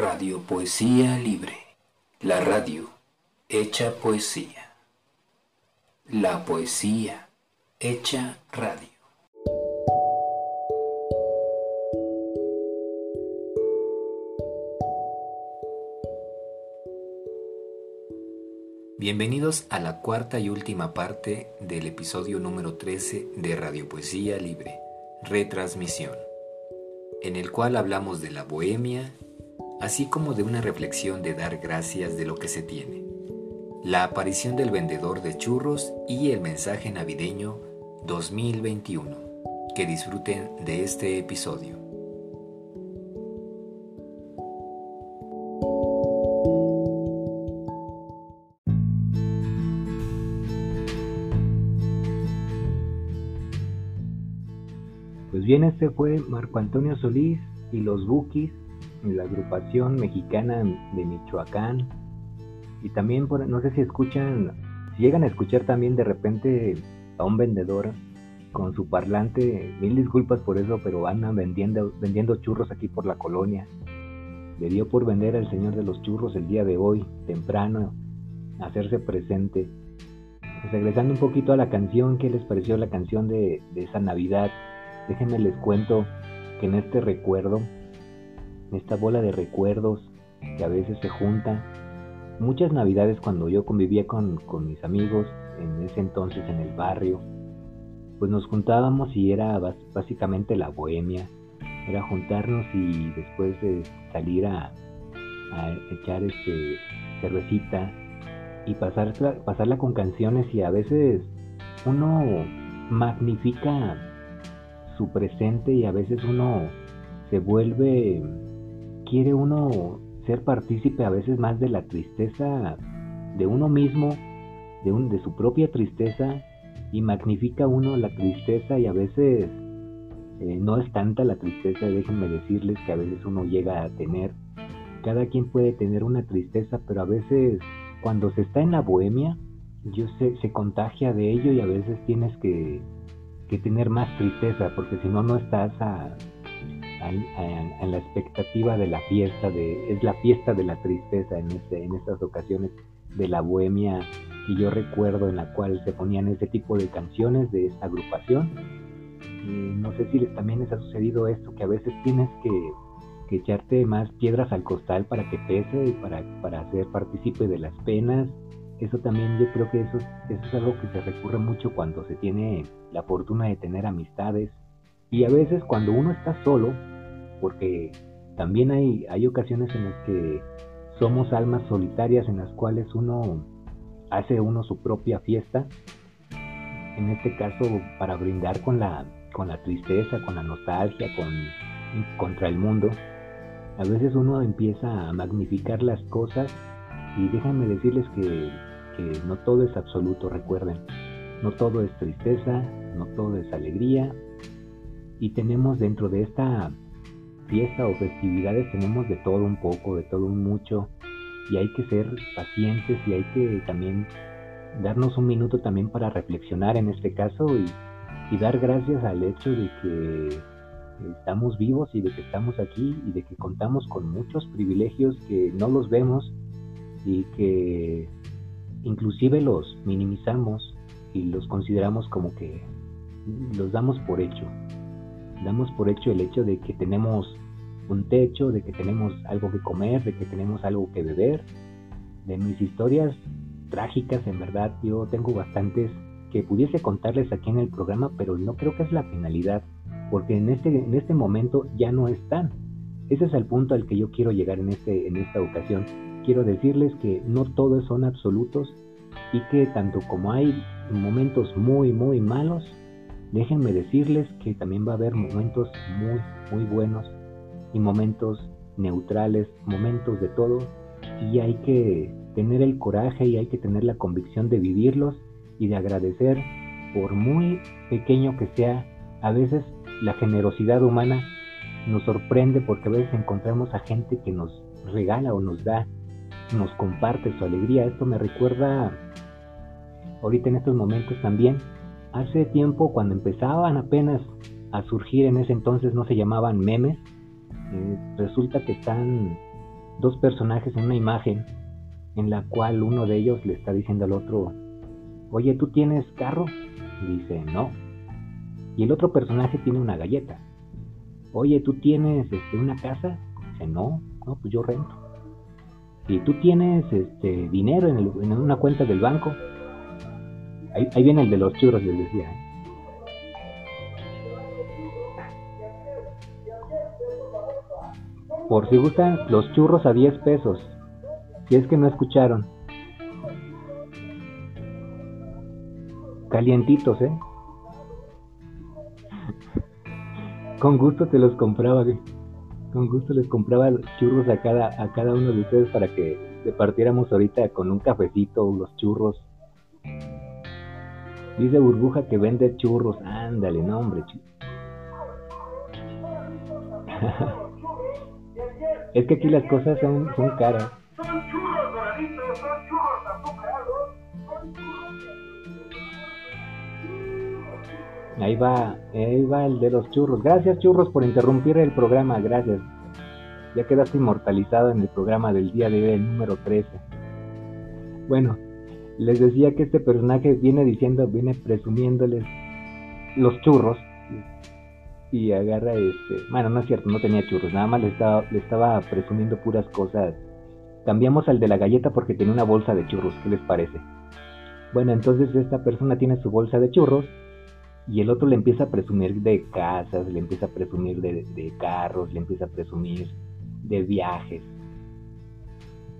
Radio Poesía Libre, la radio hecha poesía. La poesía hecha radio. Bienvenidos a la cuarta y última parte del episodio número 13 de Radio Poesía Libre, retransmisión, en el cual hablamos de la bohemia, así como de una reflexión de dar gracias de lo que se tiene, la aparición del vendedor de churros y el mensaje navideño 2021. Que disfruten de este episodio. Pues bien, este fue Marco Antonio Solís y los Bukis la agrupación mexicana de Michoacán. Y también, por, no sé si escuchan, si llegan a escuchar también de repente a un vendedor con su parlante, mil disculpas por eso, pero andan vendiendo, vendiendo churros aquí por la colonia. Le dio por vender al señor de los churros el día de hoy, temprano, hacerse presente. Pues regresando un poquito a la canción, ¿qué les pareció la canción de, de esa Navidad? Déjenme les cuento que en este recuerdo esta bola de recuerdos que a veces se junta. Muchas navidades cuando yo convivía con, mis amigos, en ese entonces en el barrio, pues nos juntábamos y era básicamente la bohemia, era juntarnos y después de salir a, echar este cervecita y pasarla, pasarla con canciones y a veces uno magnifica su presente y a veces uno se vuelve quiere uno ser partícipe a veces más de la tristeza de uno mismo, de, su propia tristeza, y magnifica uno la tristeza y a veces eh, no es tanta la tristeza, déjenme decirles que a veces uno llega a tener, cada quien puede tener una tristeza, pero a veces cuando se está en la bohemia, yo se contagia de ello y a veces tienes que, que tener más tristeza, porque si no, no estás a, en, la expectativa de la fiesta, de, es la fiesta de la tristeza en, este, en estas ocasiones de la bohemia que yo recuerdo en la cual se ponían ese tipo de canciones de esta agrupación. no sé si les, también les ha sucedido esto, que a veces tienes que, que echarte más piedras al costal para que pese y para, para ser partícipe de las penas. Eso también yo creo que eso, eso es algo que se recurre mucho cuando se tiene la fortuna de tener amistades. Y a veces cuando uno está solo, porque también hay, hay ocasiones en las que somos almas solitarias en las cuales uno hace uno su propia fiesta, en este caso para brindar con la, con la tristeza, con la nostalgia, con, contra el mundo. A veces uno empieza a magnificar las cosas y déjenme decirles que, que no todo es absoluto, recuerden, no todo es tristeza, no todo es alegría y tenemos dentro de esta fiesta o festividades tenemos de todo un poco, de todo un mucho, y hay que ser pacientes y hay que también darnos un minuto también para reflexionar en este caso y, dar gracias al hecho de que estamos vivos y de que estamos aquí y de que contamos con muchos privilegios que no los vemos y que inclusive los minimizamos y los consideramos como que los damos por hecho. Damos por hecho el hecho de que tenemos un techo, de que tenemos algo que comer, de que tenemos algo que beber. De mis historias trágicas, en verdad, yo tengo bastantes que pudiese contarles aquí en el programa, pero no creo que es la finalidad, porque en este, en este momento ya no están. Ese es el punto al que yo quiero llegar en, este, en esta ocasión. Quiero decirles que no todos son absolutos y que tanto como hay momentos muy, muy malos, déjenme decirles que también va a haber momentos muy, muy buenos y momentos neutrales, momentos de todo, y hay que tener el coraje y hay que tener la convicción de vivirlos y de agradecer por muy pequeño que sea, a veces la generosidad humana nos sorprende porque a veces encontramos a gente que nos regala o nos da, nos comparte su alegría. Esto me recuerda ahorita en estos momentos también, hace tiempo cuando empezaban apenas a surgir en ese entonces no se llamaban memes, eh, resulta que están dos personajes en una imagen en la cual uno de ellos le está diciendo al otro, oye, ¿tú tienes carro? dice, no. Y el otro personaje tiene una galleta. Oye, ¿tú tienes este, una casa? Dice, no, no, pues yo rento. ¿Y tú tienes este, dinero en, en una cuenta del banco? Ahí, ahí, viene el de los churros, les decía. ¿eh? Por si gustan, los churros a 10 pesos. Si es que no escucharon. Calientitos, ¿eh? Con gusto te los compraba, Con gusto les compraba churros a cada, a cada uno de ustedes para que partiéramos ahorita con un cafecito los churros. Dice Burbuja que vende churros. Ándale, no, hombre. es que aquí las cosas son, son caras. Ahí va, ahí va el de los churros. Gracias churros por interrumpir el programa, gracias. Ya quedaste inmortalizado en el programa del día de hoy, el número 13. Bueno, les decía que este personaje viene diciendo, viene presumiéndoles los churros. Y agarra este. Bueno, no es cierto, no tenía churros, nada más le estaba, le estaba presumiendo puras cosas. Cambiamos al de la galleta porque tenía una bolsa de churros, ¿qué les parece? Bueno, entonces esta persona tiene su bolsa de churros y el otro le empieza a presumir de casas, le empieza a presumir de, de carros, le empieza a presumir de viajes.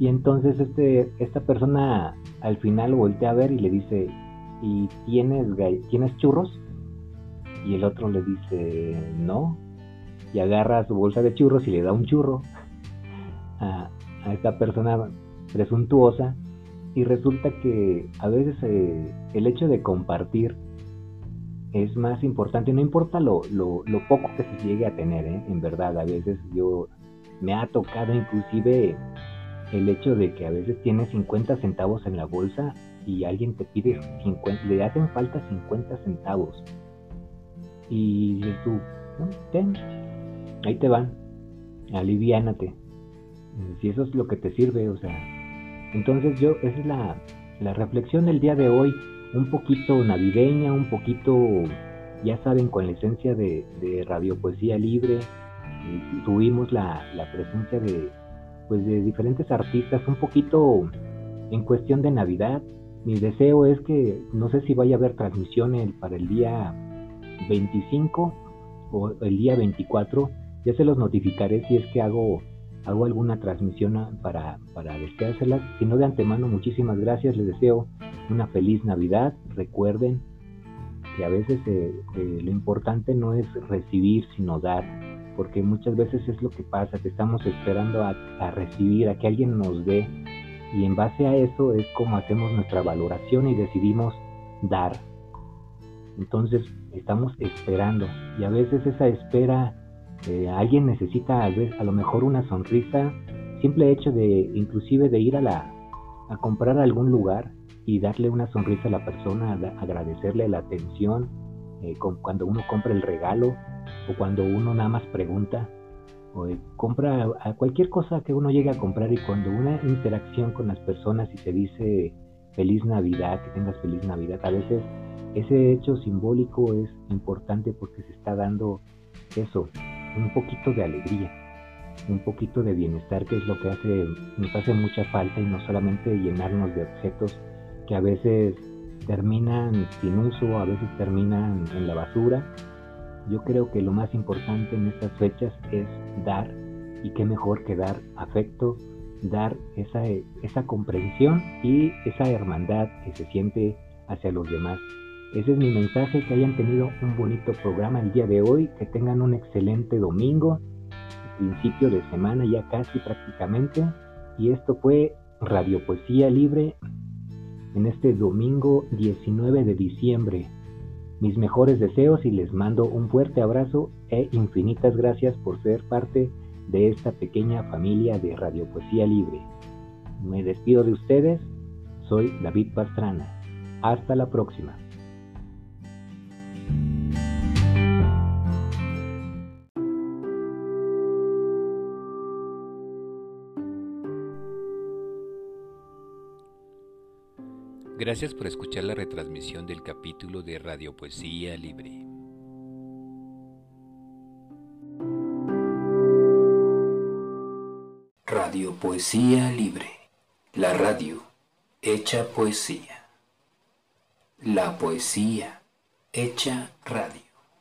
Y entonces este, esta persona al final voltea a ver y le dice, ¿y tienes, tienes churros? Y el otro le dice, no. Y agarra su bolsa de churros y le da un churro a, esta persona presuntuosa. Y resulta que a veces eh, el hecho de compartir es más importante, no importa lo, lo, poco que se llegue a tener, ¿eh? en verdad, a veces yo me ha tocado inclusive el hecho de que a veces tienes 50 centavos en la bolsa y alguien te pide 50, le hacen falta 50 centavos. Y dices tú, ten, ahí te van, aliviánate. Si eso es lo que te sirve, o sea. Entonces yo, esa es la, la reflexión del día de hoy, un poquito navideña, un poquito, ya saben, con la esencia de, de Radio Poesía Libre. tuvimos la, la presencia de, pues de diferentes artistas, un poquito en cuestión de Navidad. Mi deseo es que no sé si vaya a haber transmisiones para el día 25 o el día 24. Ya se los notificaré si es que hago, hago alguna transmisión para, para deseárselas. Si no de antemano, muchísimas gracias. Les deseo una feliz Navidad. Recuerden que a veces eh, eh, lo importante no es recibir, sino dar porque muchas veces es lo que pasa, que estamos esperando a, recibir, a que alguien nos dé, y en base a eso es como hacemos nuestra valoración y decidimos dar. Entonces estamos esperando, y a veces esa espera, eh, alguien necesita a, a lo mejor una sonrisa, simple hecho de inclusive de ir a la a comprar algún lugar y darle una sonrisa a la persona, agradecerle la atención, eh, cuando uno compra el regalo, o cuando uno nada más pregunta o compra a cualquier cosa que uno llegue a comprar y cuando una interacción con las personas y se dice feliz Navidad, que tengas feliz Navidad, a veces ese hecho simbólico es importante porque se está dando eso, un poquito de alegría, un poquito de bienestar, que es lo que hace, nos hace mucha falta y no solamente llenarnos de objetos que a veces terminan sin uso, a veces terminan en la basura, yo creo que lo más importante en estas fechas es dar y qué mejor que dar afecto, dar esa, esa comprensión y esa hermandad que se siente hacia los demás. Ese es mi mensaje, que hayan tenido un bonito programa el día de hoy, que tengan un excelente domingo, principio de semana ya casi prácticamente. Y esto fue Radio Poesía Libre en este domingo 19 de diciembre mis mejores deseos y les mando un fuerte abrazo e infinitas gracias por ser parte de esta pequeña familia de Radio Poesía Libre. Me despido de ustedes, soy David Pastrana. Hasta la próxima. Gracias por escuchar la retransmisión del capítulo de Radio Poesía Libre. Radio Poesía Libre. La radio hecha poesía. La poesía hecha radio.